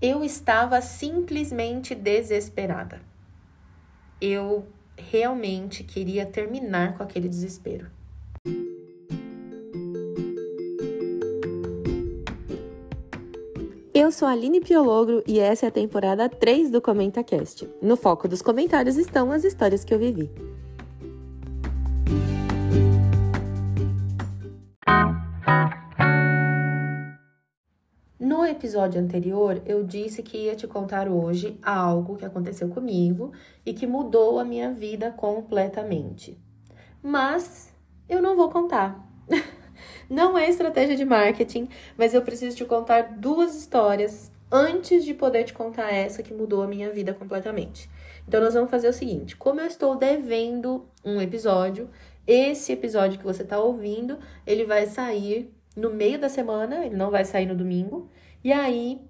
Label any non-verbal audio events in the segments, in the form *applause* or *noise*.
eu estava simplesmente desesperada. Eu realmente queria terminar com aquele desespero. Eu sou a Aline Piologro e essa é a temporada 3 do ComentaCast. No foco dos comentários estão as histórias que eu vivi. Episódio anterior, eu disse que ia te contar hoje algo que aconteceu comigo e que mudou a minha vida completamente. Mas eu não vou contar. *laughs* Não é estratégia de marketing, mas eu preciso te contar duas histórias antes de poder te contar essa que mudou a minha vida completamente. Então, nós vamos fazer o seguinte: como eu estou devendo um episódio, esse episódio que você está ouvindo, ele vai sair no meio da semana, ele não vai sair no domingo. E aí,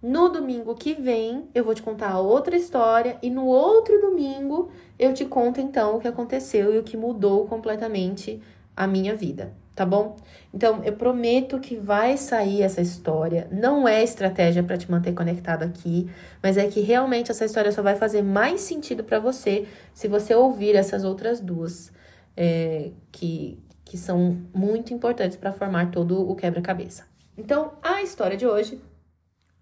no domingo que vem, eu vou te contar outra história e no outro domingo eu te conto então o que aconteceu e o que mudou completamente a minha vida tá bom? Então, eu prometo que vai sair essa história. Não é estratégia para te manter conectado aqui, mas é que realmente essa história só vai fazer mais sentido para você se você ouvir essas outras duas, é, que, que são muito importantes para formar todo o quebra-cabeça. Então, a história de hoje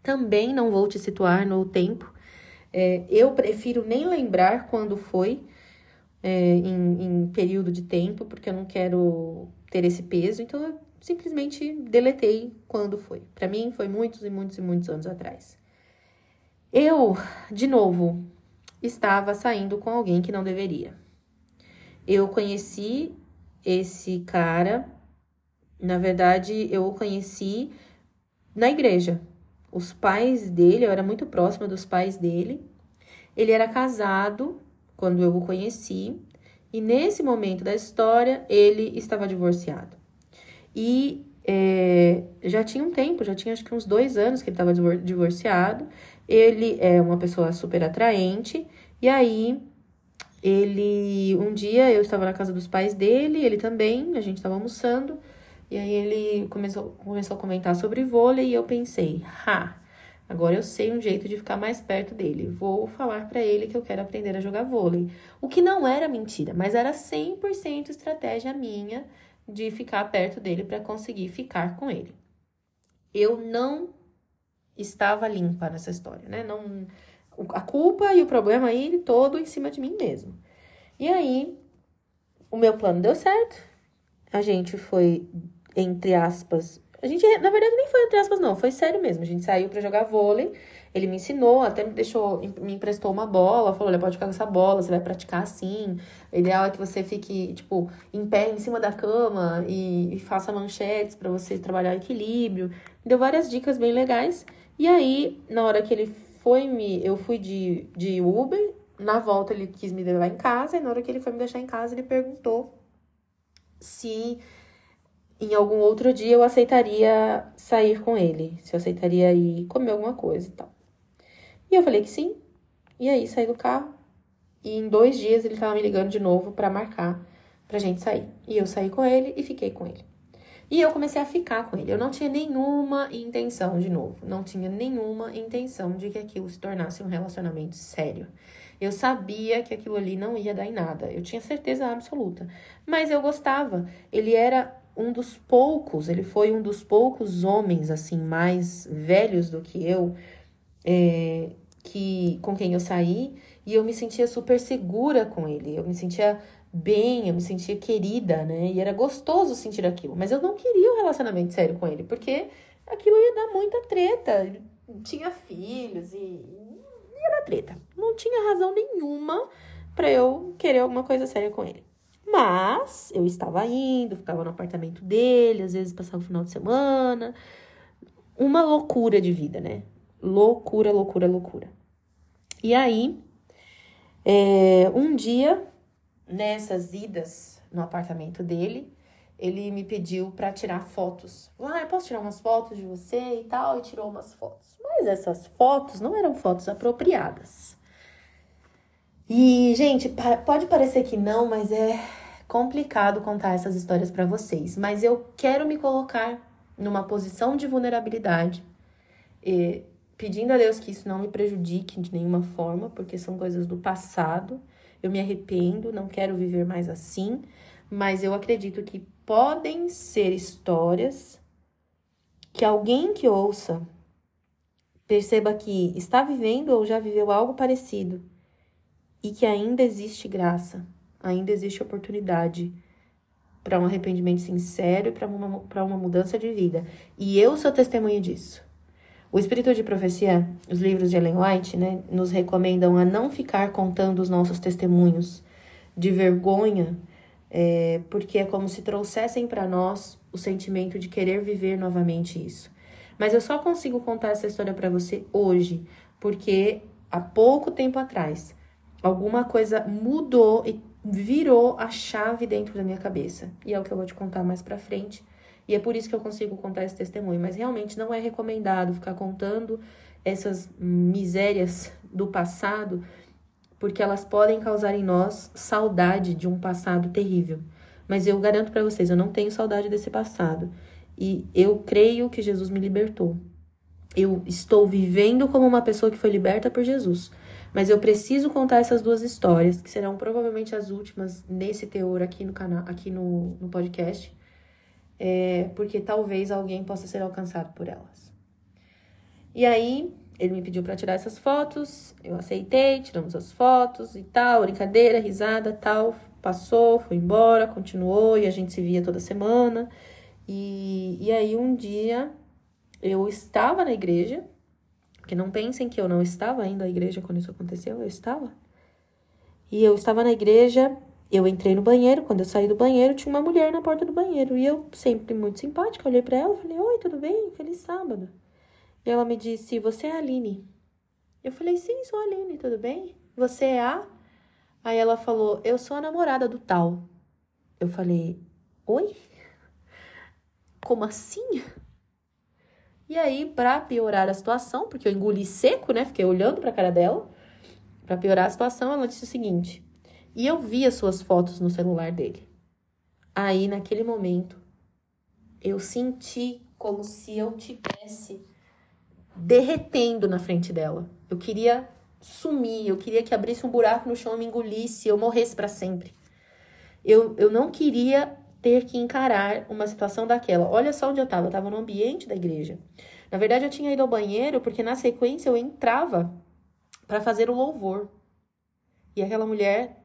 também não vou te situar no tempo. É, eu prefiro nem lembrar quando foi, é, em, em período de tempo, porque eu não quero ter esse peso, então eu simplesmente deletei quando foi. Para mim foi muitos e muitos e muitos anos atrás. Eu, de novo, estava saindo com alguém que não deveria. Eu conheci esse cara, na verdade, eu o conheci na igreja. Os pais dele, eu era muito próxima dos pais dele. Ele era casado quando eu o conheci. E nesse momento da história, ele estava divorciado. E é, já tinha um tempo, já tinha acho que uns dois anos que ele estava divorciado. Ele é uma pessoa super atraente. E aí, ele. Um dia eu estava na casa dos pais dele, ele também, a gente estava almoçando. E aí ele começou, começou a comentar sobre vôlei e eu pensei, ha, Agora eu sei um jeito de ficar mais perto dele. Vou falar para ele que eu quero aprender a jogar vôlei. O que não era mentira, mas era 100% estratégia minha de ficar perto dele para conseguir ficar com ele. Eu não estava limpa nessa história, né? Não a culpa e o problema aí todo em cima de mim mesmo. E aí o meu plano deu certo. A gente foi entre aspas a gente, na verdade, nem foi entre aspas, não. Foi sério mesmo. A gente saiu para jogar vôlei. Ele me ensinou, até me deixou, me emprestou uma bola. Falou: olha, pode ficar com essa bola, você vai praticar assim. O ideal é que você fique, tipo, em pé em cima da cama e, e faça manchetes para você trabalhar equilíbrio. Deu várias dicas bem legais. E aí, na hora que ele foi me. Eu fui de, de Uber. Na volta, ele quis me levar em casa. E na hora que ele foi me deixar em casa, ele perguntou se em algum outro dia eu aceitaria sair com ele, se eu aceitaria ir comer alguma coisa e tal. E eu falei que sim. E aí saí do carro. E em dois dias ele tava me ligando de novo para marcar pra gente sair. E eu saí com ele e fiquei com ele. E eu comecei a ficar com ele. Eu não tinha nenhuma intenção, de novo, não tinha nenhuma intenção de que aquilo se tornasse um relacionamento sério. Eu sabia que aquilo ali não ia dar em nada. Eu tinha certeza absoluta. Mas eu gostava. Ele era um dos poucos, ele foi um dos poucos homens, assim, mais velhos do que eu, é, que com quem eu saí, e eu me sentia super segura com ele, eu me sentia bem, eu me sentia querida, né? E era gostoso sentir aquilo, mas eu não queria um relacionamento sério com ele, porque aquilo ia dar muita treta. Ele tinha filhos e ia dar treta. Não tinha razão nenhuma para eu querer alguma coisa séria com ele. Mas eu estava indo, ficava no apartamento dele, às vezes passava o final de semana. Uma loucura de vida, né? Loucura, loucura, loucura. E aí, é, um dia, nessas idas no apartamento dele, ele me pediu para tirar fotos. Ah, eu posso tirar umas fotos de você e tal, e tirou umas fotos. Mas essas fotos não eram fotos apropriadas. E, gente, pode parecer que não, mas é complicado contar essas histórias para vocês. Mas eu quero me colocar numa posição de vulnerabilidade, pedindo a Deus que isso não me prejudique de nenhuma forma, porque são coisas do passado. Eu me arrependo, não quero viver mais assim, mas eu acredito que podem ser histórias que alguém que ouça perceba que está vivendo ou já viveu algo parecido e que ainda existe graça, ainda existe oportunidade para um arrependimento sincero e para uma, uma mudança de vida. E eu sou testemunha disso. O Espírito de Profecia, os livros de Ellen White, né, nos recomendam a não ficar contando os nossos testemunhos de vergonha, é, porque é como se trouxessem para nós o sentimento de querer viver novamente isso. Mas eu só consigo contar essa história para você hoje, porque há pouco tempo atrás alguma coisa mudou e virou a chave dentro da minha cabeça. E é o que eu vou te contar mais pra frente. E é por isso que eu consigo contar esse testemunho. Mas realmente não é recomendado ficar contando essas misérias do passado, porque elas podem causar em nós saudade de um passado terrível. Mas eu garanto para vocês, eu não tenho saudade desse passado. E eu creio que Jesus me libertou. Eu estou vivendo como uma pessoa que foi liberta por Jesus. Mas eu preciso contar essas duas histórias, que serão provavelmente as últimas nesse teor aqui no canal, aqui no, no podcast, é, porque talvez alguém possa ser alcançado por elas. E aí, ele me pediu para tirar essas fotos, eu aceitei, tiramos as fotos e tal, brincadeira, risada, tal, passou, foi embora, continuou e a gente se via toda semana. E, e aí um dia eu estava na igreja, porque não pensem que eu não estava indo à igreja quando isso aconteceu, eu estava. E eu estava na igreja, eu entrei no banheiro, quando eu saí do banheiro, tinha uma mulher na porta do banheiro. E eu, sempre muito simpática, olhei para ela, falei: "Oi, tudo bem? Feliz sábado". E ela me disse: "Você é a Aline?". Eu falei: "Sim, sou a Aline, tudo bem? Você é a?". Aí ela falou: "Eu sou a namorada do tal". Eu falei: "Oi? Como assim?". E aí, para piorar a situação, porque eu engoli seco, né? Fiquei olhando para a cara dela. Para piorar a situação, ela disse o seguinte: "E eu vi as suas fotos no celular dele". Aí, naquele momento, eu senti como se eu tivesse derretendo na frente dela. Eu queria sumir, eu queria que abrisse um buraco no chão e me engolisse, eu morresse para sempre. Eu, eu não queria ter que encarar uma situação daquela. Olha só onde eu estava, eu estava no ambiente da igreja. Na verdade, eu tinha ido ao banheiro porque na sequência eu entrava para fazer o louvor. E aquela mulher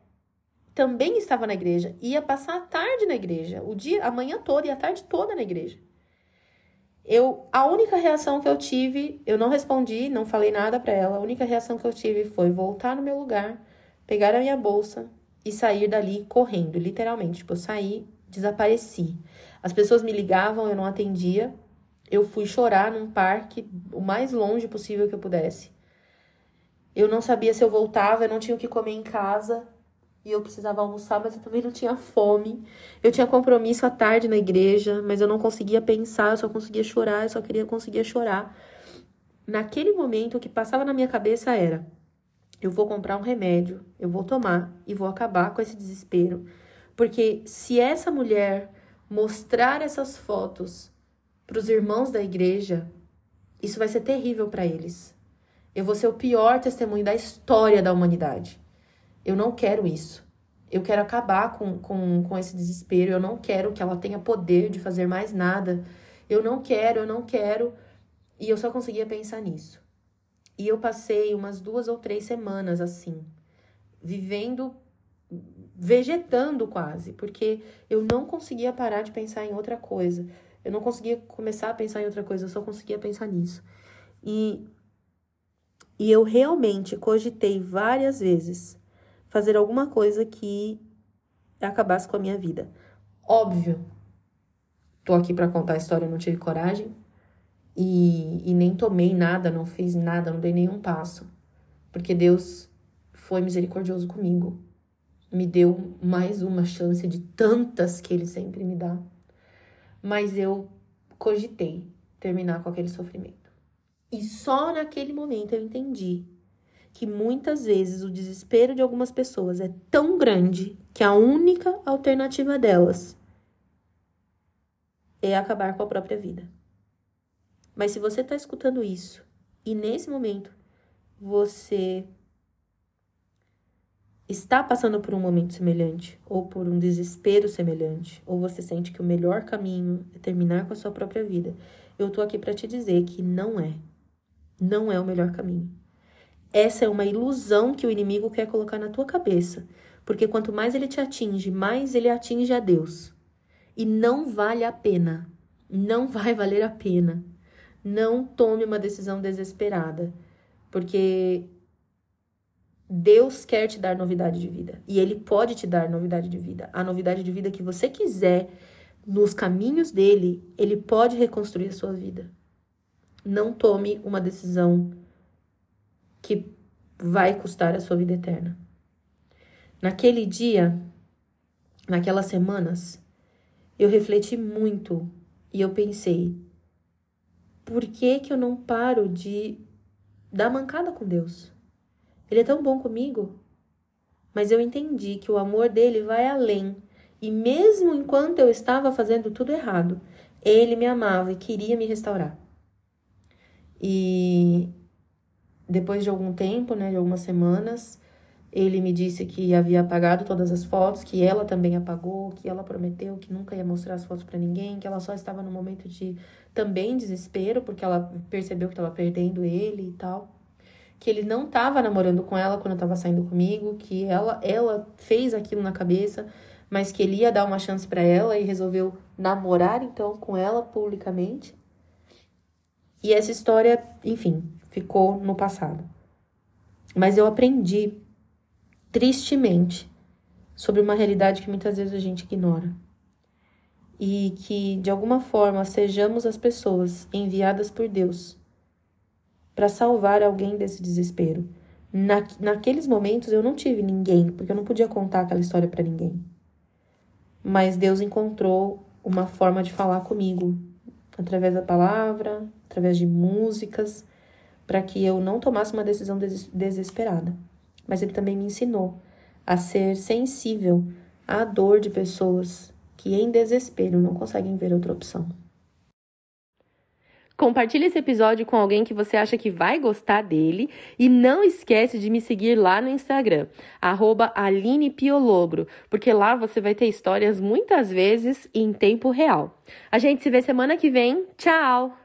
também estava na igreja, ia passar a tarde na igreja, o dia, a manhã toda e a tarde toda na igreja. Eu, a única reação que eu tive, eu não respondi, não falei nada para ela. A única reação que eu tive foi voltar no meu lugar, pegar a minha bolsa e sair dali correndo, literalmente. Tipo, eu saí desapareci. As pessoas me ligavam, eu não atendia. Eu fui chorar num parque o mais longe possível que eu pudesse. Eu não sabia se eu voltava, eu não tinha o que comer em casa e eu precisava almoçar, mas eu também não tinha fome. Eu tinha compromisso à tarde na igreja, mas eu não conseguia pensar, eu só conseguia chorar, eu só queria conseguia chorar. Naquele momento, o que passava na minha cabeça era: eu vou comprar um remédio, eu vou tomar e vou acabar com esse desespero porque se essa mulher mostrar essas fotos para os irmãos da igreja, isso vai ser terrível para eles. Eu vou ser o pior testemunho da história da humanidade. Eu não quero isso. Eu quero acabar com, com, com esse desespero. Eu não quero que ela tenha poder de fazer mais nada. Eu não quero, eu não quero. E eu só conseguia pensar nisso. E eu passei umas duas ou três semanas assim, vivendo vegetando quase, porque eu não conseguia parar de pensar em outra coisa. Eu não conseguia começar a pensar em outra coisa, eu só conseguia pensar nisso. E, e eu realmente cogitei várias vezes fazer alguma coisa que acabasse com a minha vida. Óbvio, tô aqui para contar a história, eu não tive coragem e, e nem tomei nada, não fiz nada, não dei nenhum passo, porque Deus foi misericordioso comigo me deu mais uma chance de tantas que ele sempre me dá. Mas eu cogitei terminar com aquele sofrimento. E só naquele momento eu entendi que muitas vezes o desespero de algumas pessoas é tão grande que a única alternativa delas é acabar com a própria vida. Mas se você está escutando isso e nesse momento você está passando por um momento semelhante, ou por um desespero semelhante, ou você sente que o melhor caminho é terminar com a sua própria vida, eu tô aqui para te dizer que não é. Não é o melhor caminho. Essa é uma ilusão que o inimigo quer colocar na tua cabeça, porque quanto mais ele te atinge, mais ele atinge a Deus. E não vale a pena. Não *laughs* vai valer a pena. Não tome uma decisão desesperada, porque Deus quer te dar novidade de vida e Ele pode te dar novidade de vida. A novidade de vida que você quiser, nos caminhos dele, Ele pode reconstruir a sua vida. Não tome uma decisão que vai custar a sua vida eterna. Naquele dia, naquelas semanas, eu refleti muito e eu pensei: por que que eu não paro de dar mancada com Deus? Ele é tão bom comigo. Mas eu entendi que o amor dele vai além. E mesmo enquanto eu estava fazendo tudo errado, ele me amava e queria me restaurar. E depois de algum tempo, né, de algumas semanas, ele me disse que havia apagado todas as fotos, que ela também apagou, que ela prometeu que nunca ia mostrar as fotos para ninguém, que ela só estava no momento de também desespero, porque ela percebeu que estava perdendo ele e tal que ele não estava namorando com ela quando estava saindo comigo, que ela ela fez aquilo na cabeça, mas que ele ia dar uma chance para ela e resolveu namorar então com ela publicamente. E essa história, enfim, ficou no passado. Mas eu aprendi tristemente sobre uma realidade que muitas vezes a gente ignora. E que de alguma forma sejamos as pessoas enviadas por Deus para salvar alguém desse desespero. Na, naqueles momentos eu não tive ninguém, porque eu não podia contar aquela história para ninguém. Mas Deus encontrou uma forma de falar comigo, através da palavra, através de músicas, para que eu não tomasse uma decisão des desesperada. Mas Ele também me ensinou a ser sensível à dor de pessoas que, em desespero, não conseguem ver outra opção. Compartilhe esse episódio com alguém que você acha que vai gostar dele e não esquece de me seguir lá no Instagram, @alinepiologro, porque lá você vai ter histórias muitas vezes em tempo real. A gente se vê semana que vem. Tchau!